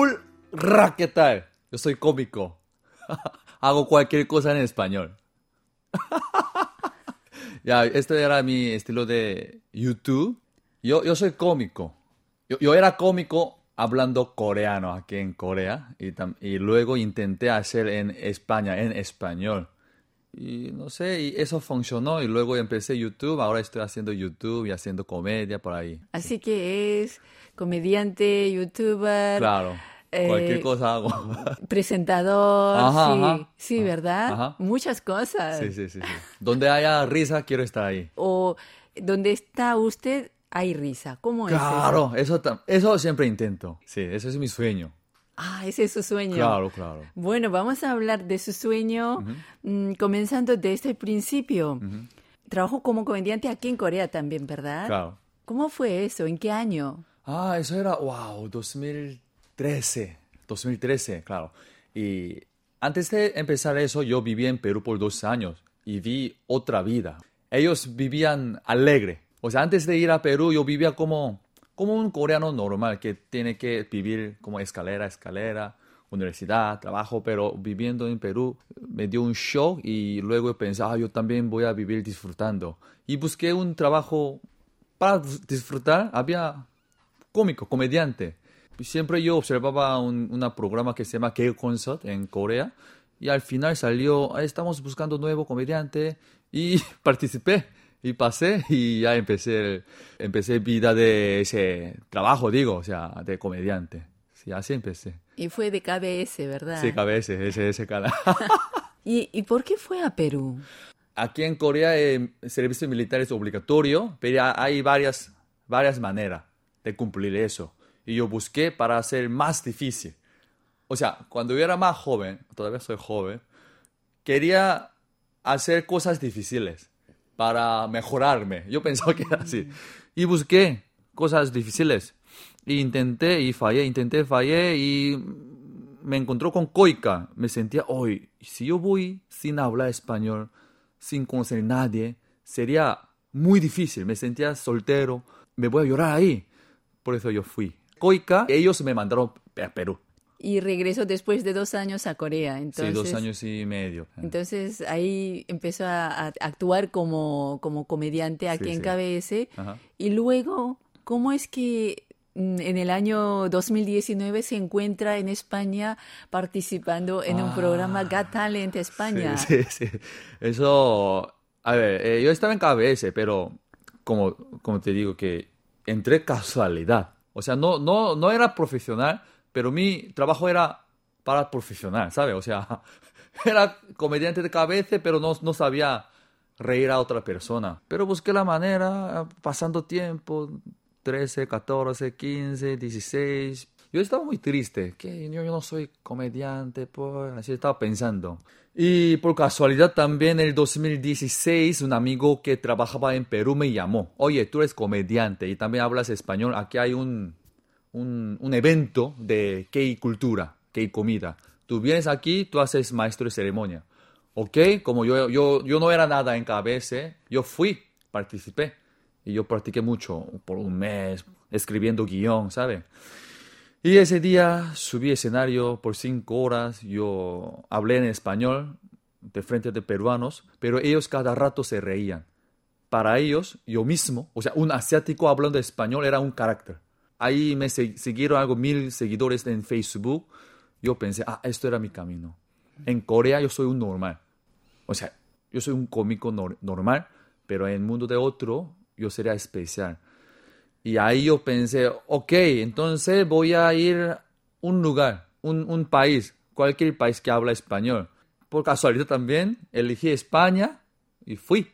Hola, ¿qué tal? Yo soy cómico. Hago cualquier cosa en español. ya, este era mi estilo de YouTube. Yo, yo soy cómico. Yo, yo era cómico hablando coreano aquí en Corea y, tam- y luego intenté hacer en España, en español. Y no sé, y eso funcionó y luego empecé YouTube, ahora estoy haciendo YouTube y haciendo comedia por ahí. Así que es comediante, youtuber, Claro, eh, cualquier cosa hago. presentador, Ajá, sí, ajá. sí, ¿verdad? Muchas cosas. Sí, sí, sí, sí. Donde haya risa, quiero estar ahí. O donde está usted, hay risa. ¿Cómo es eso? Claro, eso, eso siempre intento. Sí, ese es mi sueño. Ah, ese es su sueño. Claro, claro. Bueno, vamos a hablar de su sueño, mm, comenzando desde el principio. Trabajó como comediante aquí en Corea también, ¿verdad? Claro. ¿Cómo fue eso? ¿En qué año? Ah, eso era, wow, 2013. 2013, claro. Y antes de empezar eso, yo viví en Perú por dos años y vi otra vida. Ellos vivían alegre. O sea, antes de ir a Perú, yo vivía como, como un coreano normal que tiene que vivir como escalera, escalera, universidad, trabajo, pero viviendo en Perú me dio un shock y luego pensé, ah, yo también voy a vivir disfrutando. Y busqué un trabajo para disfrutar. Había cómico, comediante. Siempre yo observaba un una programa que se llama K-Concert en Corea y al final salió, "Ah, estamos buscando nuevo comediante y participé y pasé y ya empecé, empecé vida de ese trabajo, digo, o sea, de comediante. Sí, así empecé. Y fue de KBS, ¿verdad? Sí, cabeza, ese, ese canal. ¿Y, ¿Y por qué fue a Perú? Aquí en Corea eh, el servicio militar es obligatorio, pero hay varias, varias maneras de cumplir eso. Y yo busqué para hacer más difícil. O sea, cuando yo era más joven, todavía soy joven, quería hacer cosas difíciles para mejorarme. Yo pensaba que era así. Y busqué cosas difíciles. E intenté y fallé, intenté, fallé y me encontró con Coica. Me sentía, hoy, si yo voy sin hablar español, sin conocer a nadie, sería muy difícil. Me sentía soltero, me voy a llorar ahí. Por eso yo fui. Coica, ellos me mandaron a Perú. Y regresó después de dos años a Corea. Entonces, sí, dos años y medio. Entonces ahí empezó a, a actuar como, como comediante aquí Sí, en sí. KBS. Ajá. Y luego, ¿cómo es que en el año 2019 se encuentra en España participando en un Ah, programa Got Talent España? Sí, sí, sí. Eso, a ver, eh, yo estaba en KBS, pero como, como te digo que entré casualidad. O sea, no, no, no era profesional, pero mi trabajo era para profesional, ¿sabes? O sea, era comediante de KBS, pero no, no sabía reír a otra persona. Pero busqué la manera, pasando tiempo, 13, 14, 15, 16. Yo estaba muy triste, que yo, yo no soy comediante, pues, así estaba pensando. Y por casualidad también en el 2016 un amigo que trabajaba en Perú me llamó, oye, tú eres comediante y también hablas español, aquí hay un, un, un evento de K-cultura, K-comida. Tú vienes aquí, tú haces maestro de ceremonia. ¿Ok? Como yo, yo, yo no era nada en KBS, yo fui, participé. Y yo practiqué mucho, por un mes, escribiendo guion, ¿sabes? Y ese día subí escenario por cinco horas, yo hablé en español de frente de peruanos, pero ellos cada rato se reían. Para ellos, yo mismo, o sea, un asiático hablando español era un carácter. Ahí me siguieron algo mil seguidores en Facebook. Yo pensé, ah, esto era mi camino. En Corea yo soy un normal. O sea, yo soy un cómico nor- normal, pero en el mundo de otro yo sería especial. Y ahí yo pensé, ok, entonces voy a ir a un lugar, un, un país, cualquier país que habla español. Por casualidad también elegí España y fui.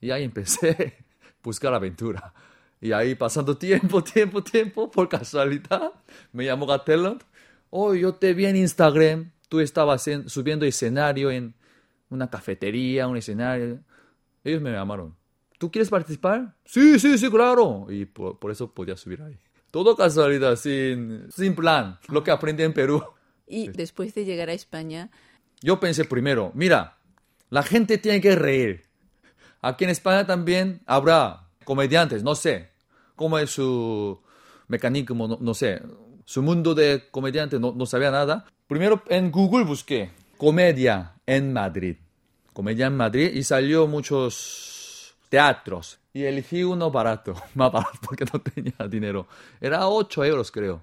Y ahí empecé a buscar aventura. Y ahí pasando tiempo, tiempo, tiempo, por casualidad, me llamó Gateland. Oh, yo te vi en Instagram, tú estabas en- subiendo escenario en una cafetería, un escenario. Ellos me llamaron. ¿Tú quieres participar? Sí, sí, sí, claro. Y por, por eso podía subir ahí. Todo casualidad, sin, sin plan. Lo que aprendí en Perú. Y después de llegar a España, Yo pensé primero, mira, la gente tiene que reír. Aquí en España también habrá comediantes, no sé cómo es su mecanismo, no, no sé. su mundo de comediante, no, no sabía nada. Primero en Google busqué comedia en Madrid. Comedia en Madrid y salió muchos teatros. Y elegí uno barato, más barato porque no tenía dinero. Era 8 euros creo.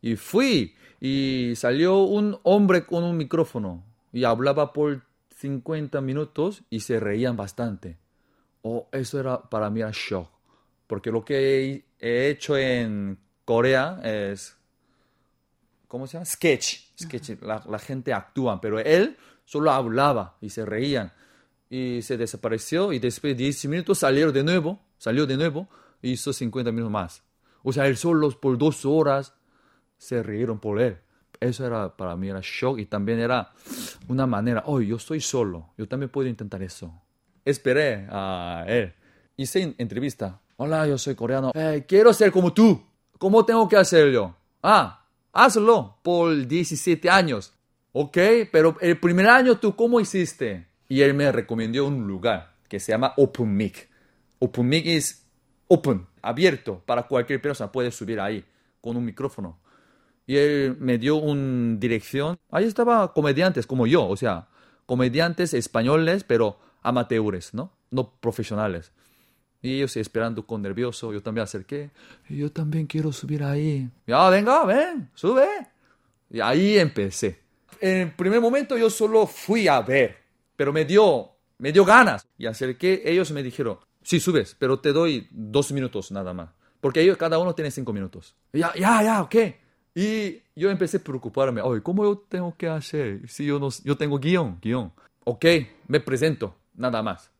Y fui y salió un hombre con un micrófono y hablaba por 50 minutos y se reían bastante. Oh, eso era para mí un shock. Porque lo que he hecho en Corea es, ¿cómo se llama? Sketch. Sketch. La, la, gente actúa, pero él solo hablaba y se reían. Y se desapareció y después de 10 minutos salió de nuevo, salió de nuevo y hizo 50 minutos más. O sea, él solo por dos horas se rieron por él. Eso era para mí era shock y también era una manera, oh, yo estoy solo, yo también puedo intentar eso. Esperé a él. Hice entrevista. Hola, yo soy coreano. Eh, quiero ser como tú. ¿Cómo tengo que hacerlo? Ah, hazlo por 17 años. Ok, pero el primer año tú, ¿cómo hiciste? Y él me recomendó un lugar que se llama Open Mic. Open Mic es open, abierto para cualquier persona. Puede subir ahí con un micrófono y él me dio una dirección. Ahí estaba comediantes como yo, o sea, comediantes españoles, pero amateurs, ¿no? No profesionales. Y ellos esperando con nervioso, yo también acerqué. Y yo también quiero subir ahí. Ya, venga, ven, sube. Y ahí empecé. En el primer momento yo solo fui a ver, pero me dio, me dio ganas. Y acerqué, ellos me dijeron, sí, subes, pero te doy dos minutos nada más. Porque ellos, cada uno tiene cinco minutos. ya, ya, ya, ok. Y yo empecé a preocuparme, oye, ¿cómo yo tengo que hacer? Si yo, no, yo tengo guion, guion. Ok, me presento, nada más.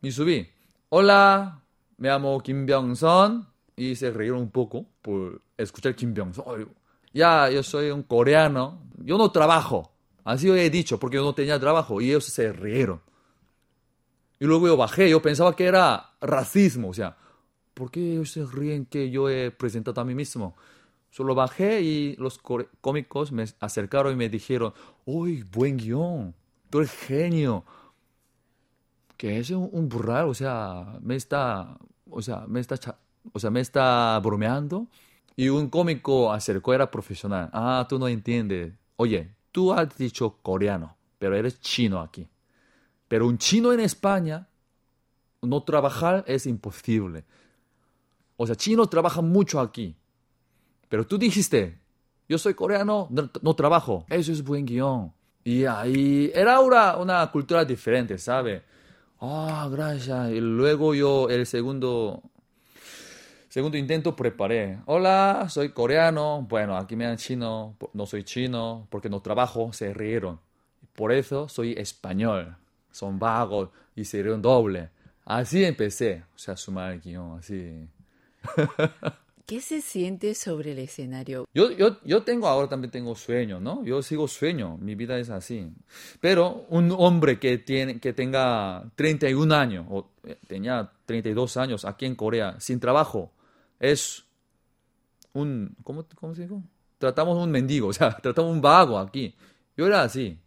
Y subí, hola, me llamo Kim Byung-son. Y se rieron un poco por escuchar Kim Byung-son. ya, yo soy un coreano, yo no trabajo. Así he dicho, porque yo no tenía trabajo. Y ellos se rieron. Y luego yo bajé, yo pensaba que era racismo, o sea, ¿por qué ellos se ríen que yo he presentado a mí mismo? Solo bajé y los cómicos me acercaron y me dijeron, uy, buen guion, tú eres genio. Que es un, un burral, o sea, me está, o sea, me está, o sea, me está bromeando. Y un cómico acercó, era profesional. Ah, tú no entiendes. Oye, tú has dicho coreano, pero eres chino aquí. Pero un chino en España, no trabajar es imposible. O sea, chino trabaja mucho aquí pero tú dijiste, yo soy coreano, no, trabajo. Eso es buen guion. Y ahí era una, una cultura diferente, ¿sabe? Ah, gracias. Y luego yo el segundo, segundo intento preparé. Hola, soy coreano. Bueno, aquí me dan chino. No soy chino porque no trabajo. Se rieron. Por eso soy español. Son vagos y se rieron doble. Así empecé. O sea, sumar el guion, así. ¿Qué se siente sobre el escenario? Yo, yo, yo tengo ahora también tengo sueño, ¿no? Yo sigo sueño, mi vida es así. Pero un hombre que, tiene, que tenga 31 años o eh, tenía 32 años aquí en Corea sin trabajo es un, ¿cómo, cómo se dijo? Tratamos un mendigo, o sea, tratamos un vago aquí. Yo era así.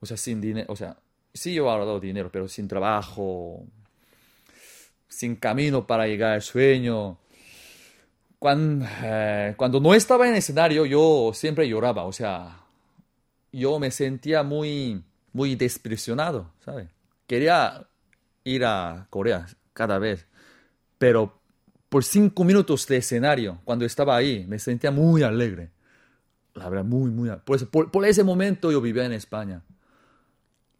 O sea, sin dinero, o sea, sí yo he dado dinero, pero sin trabajo, sin camino para llegar al sueño cuando, eh, cuando no estaba en escenario, yo siempre lloraba, o sea, yo me sentía muy, muy despresionado, ¿sabes? Quería ir a Corea cada vez, pero por cinco minutos de escenario, cuando estaba ahí, me sentía muy alegre. La verdad, muy, muy. Por, por ese momento yo vivía en España.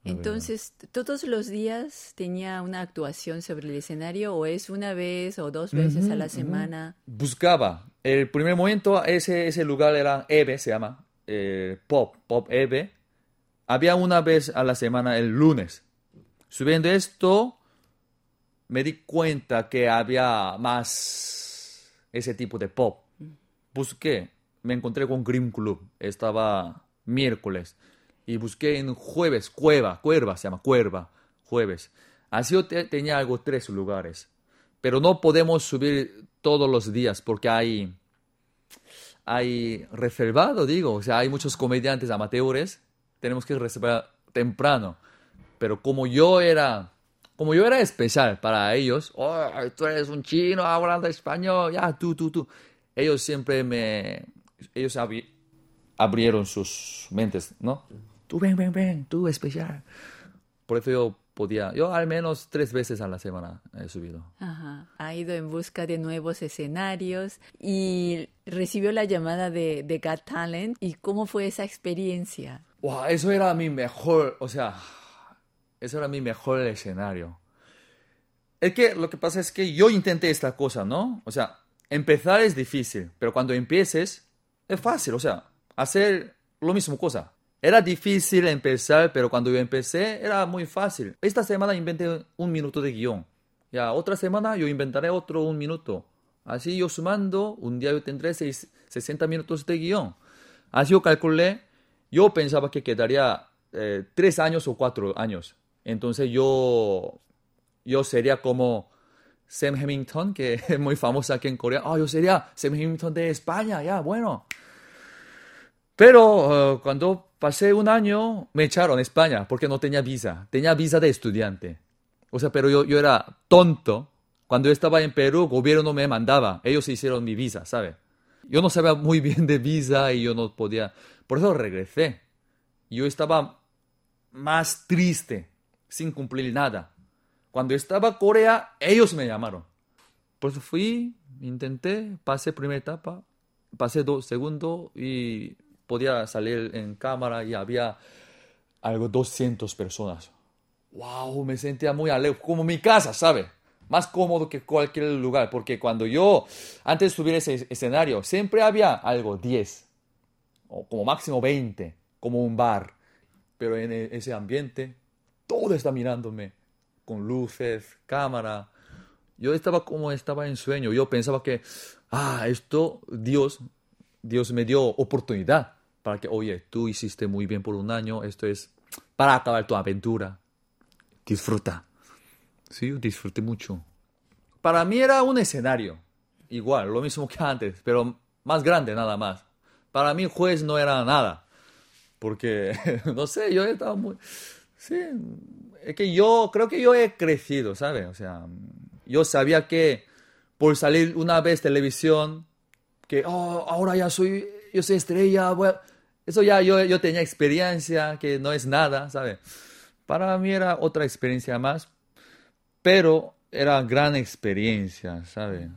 Entonces, ¿todos los días tenía una actuación sobre el escenario o es una vez o dos veces a la semana? Buscaba. El primer momento, ese, ese lugar era EVE, se llama, eh, Pop, Pop EVE. Había una vez a la semana el lunes. Subiendo esto, me di cuenta que había más ese tipo de pop. Busqué, me encontré con Grim Club, estaba miércoles y busqué en jueves, cueva, cuerva, se llama cuerva, jueves. Así yo tenía algo tres lugares. Pero no podemos subir todos los días porque hay, hay reservado, digo, o sea, hay muchos comediantes amateurs, tenemos que reservar temprano. Pero como yo era, como yo era especial para ellos, oh, tú eres un chino hablando español, ya, tú, tú, tú. ellos siempre me... Ellos abrieron sus mentes, ¿no? Tú ven, ven, ven, tú especial. Por eso yo podía, yo al menos tres veces a la semana he subido. Ajá. Ha ido en busca de nuevos escenarios y recibió la llamada de, de Got Talent. ¿Y cómo fue esa experiencia? Wow, eso era mi mejor, o sea, eso era mi mejor escenario. Es que lo que pasa es que yo intenté esta cosa, ¿no? O sea, empezar es difícil, pero cuando empieces es fácil, o sea, hacer lo mismo cosa. Era difícil empezar, pero cuando yo empecé era muy fácil. Esta semana inventé un minuto de guion. Ya otra semana yo inventaré otro un minuto. Así yo sumando, un día yo tendré 60 minutos de guion. Así yo calculé, yo pensaba que quedaría eh, tres años o cuatro años. Entonces yo, yo sería como Sam Hamilton, que es muy famosa aquí en Corea. Ah, yo sería Sam Hamilton de España, ya, bueno. Pero eh, cuando pasé un año, me echaron a España porque no tenía visa. Tenía visa de estudiante. O sea, pero yo, yo era tonto. Cuando yo estaba en Perú, el gobierno no me mandaba. Ellos hicieron mi visa, ¿sabe? Yo no sabía muy bien de visa y yo no podía. Por eso regresé. Yo estaba más triste, sin cumplir nada. Cuando estaba en Corea, ellos me llamaron. Por eso fui, intenté, pasé primera etapa, pasé dos, segundo y podía salir en cámara y había algo 200 personas. ¡Wow! Me sentía muy alegre, como mi casa, ¿sabe? Más cómodo que cualquier lugar, porque cuando yo, antes de subir ese escenario, siempre había algo 10, o como máximo 20, como un bar. Pero en e, ese ambiente, todo está mirándome, con luces, cámara. Yo estaba como estaba en sueño. Yo pensaba que, ah, esto, Dios, Dios me dio oportunidad para que, oye, tú hiciste muy bien por un año, esto es para acabar tu aventura. Disfruta. Sí, yo disfruté mucho. Para mí era un escenario, igual, lo mismo que antes, pero más grande nada más. Para mí juez no era nada, porque, no sé, yo estaba muy... Sí, es que yo creo que yo he crecido, ¿sabes? O sea, yo sabía que por salir una vez televisión, que oh, ahora ya soy, yo soy estrella, eso ya yo, yo tenía experiencia, que no es nada, ¿sabe? Para mí era otra experiencia más, pero era gran experiencia, ¿sabe?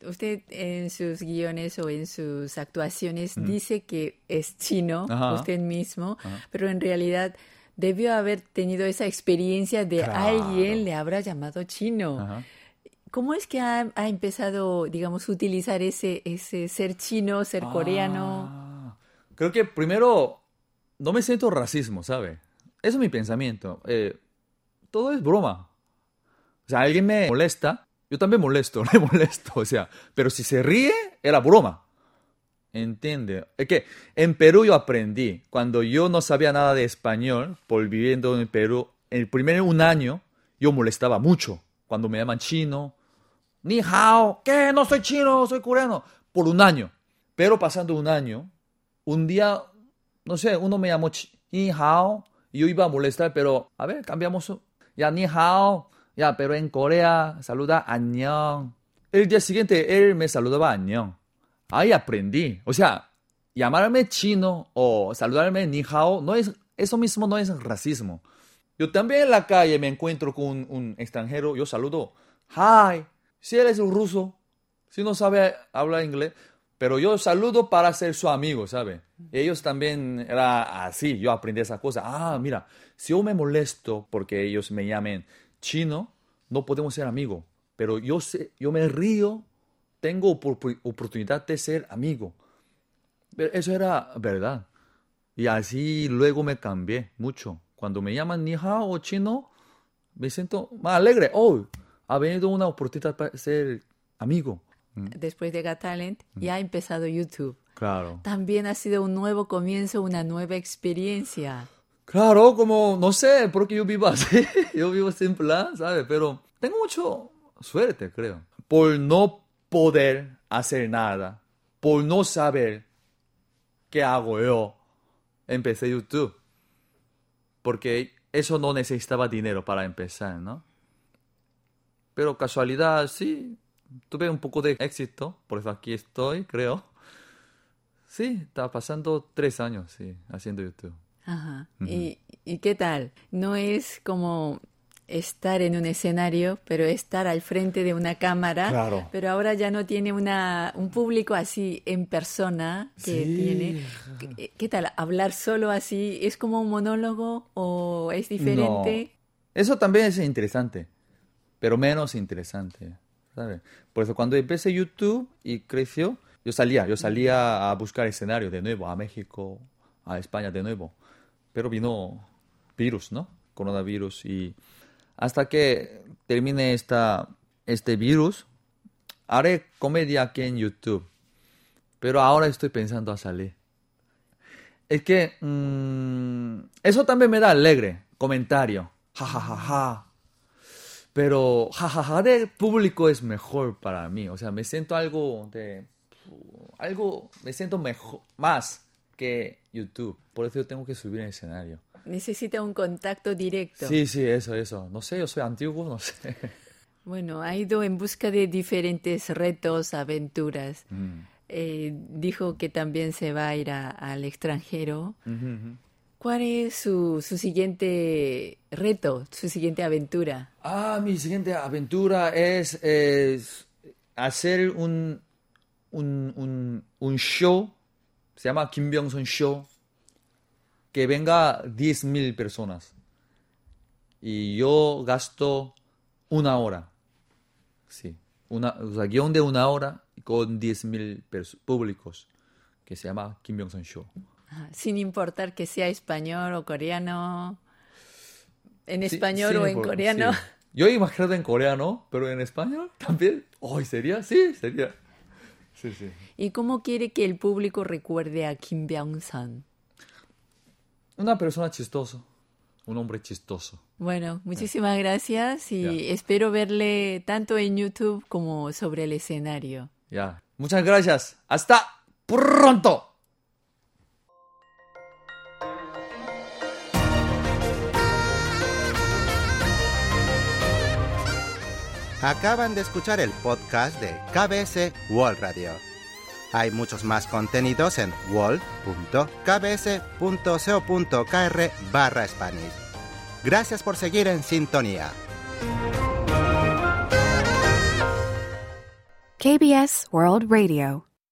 Usted en sus guiones o en sus actuaciones dice que es chino, usted mismo, pero en realidad debió haber tenido esa experiencia de alguien le habrá llamado chino. ¿Cómo es que ha, ha, empezado, digamos, utilizar ese, ese ser chino, ser coreano? Ah creo que primero no me siento racismo, ¿sabe? Eso es mi pensamiento. Eh, todo es broma. O sea, alguien me molesta, yo también molesto, me molesto, o sea, pero si se ríe, era broma. ¿Entiende? Es que en Perú yo aprendí, cuando yo no sabía nada de español, por viviendo en Perú, el primer un año, yo molestaba mucho. Cuando me llaman chino, ni hao, ¿qué? No soy chino, soy coreano. Por un año. Pero pasando un año, un día, no sé, uno me llamó Ni Hao, y yo iba a molestar, pero a ver, cambiamos. Ya, Ni Hao, ya, pero en Corea saluda Añón. El día siguiente él me saludaba Añón. Ahí aprendí. O sea, llamarme chino o saludarme Ni Hao, no es, eso mismo no es racismo. Yo también en la calle me encuentro con un, un extranjero, yo saludo, hi, si él es un ruso, si no sabe hablar inglés, pero yo saludo para ser su amigo, ¿sabe? Ellos también era así, yo aprendí esa cosa. Ah, mira, si yo me molesto porque ellos me llamen chino, no podemos ser amigos. Pero yo, sé, yo me río, tengo oportunidad de ser amigo. Pero eso era verdad. Y así luego me cambié mucho. Cuando me llaman ni hao o chino, me siento más alegre. Oh, ha venido una oportunidad para ser amigo. Mm. después de Got Talent, mm. ya ha empezado YouTube. Claro. También ha sido un nuevo comienzo, una nueva experiencia. Claro, como, no sé, porque yo vivo así, yo vivo sin plan, ¿sabes? Pero tengo mucho suerte, creo. Por no poder hacer nada, por no saber qué hago yo, empecé YouTube. Porque eso no necesitaba dinero para empezar, ¿no? Pero casualidad, sí, tuve un poco de éxito, por eso aquí estoy, creo. Sí, está pasando tres años, sí, haciendo YouTube. Ajá. ¿Y, ¿Y qué tal? No es como estar en un escenario, pero estar al frente de una cámara. Claro. Pero ahora ya no tiene una, un público así en persona que tiene. ¿Qué, tal? ¿Hablar solo así es como un monólogo o es diferente? Eso también es interesante, pero menos interesante. Por eso cuando empecé YouTube y creció, yo salía, yo salía a buscar escenario de nuevo, a México, a España de nuevo. Pero vino virus, ¿no? Coronavirus y hasta que termine esta, este virus, haré comedia aquí en YouTube. Pero ahora estoy pensando a salir. Es que mm, eso también me da alegre, comentario. Ja, ja, ja, ja. Pero jajaja de público es mejor para mí. O sea, me siento algo de. Algo. Me siento mejor. Más que YouTube. Por eso yo tengo que subir en escenario. Necesita un contacto directo. Sí, sí, eso, eso. No sé, yo soy antiguo, no sé. Bueno, ha ido en busca de diferentes retos, aventuras. Mm. Eh, dijo que también se va a ir al extranjero. ¿Cuál es su, su, siguiente reto, su siguiente aventura? Ah, mi siguiente aventura es, hacer un, un, un, un, show, se llama Kim Byung-son Show, que venga 10.000 personas. Y yo gasto una hora. Sí, una, o sea, guion de una hora con 10.000 públicos, que se llama Kim Byung-son Show. sin importar que sea español o coreano, en español o en coreano. Yo he imaginado en coreano, pero en español también. Hoy sería, sí, sería. Sí, sí. ¿Y cómo quiere que el público recuerde a Kim Byung-sun? Una persona chistosa, un hombre chistoso. Bueno, muchísimas gracias y espero verle tanto en YouTube como sobre el escenario. Ya, muchas gracias. Hasta pronto. Acaban de escuchar el podcast de KBS World Radio. Hay muchos más contenidos en wall.kbs.co.kr barra Spanish. Gracias por seguir en sintonía. KBS World Radio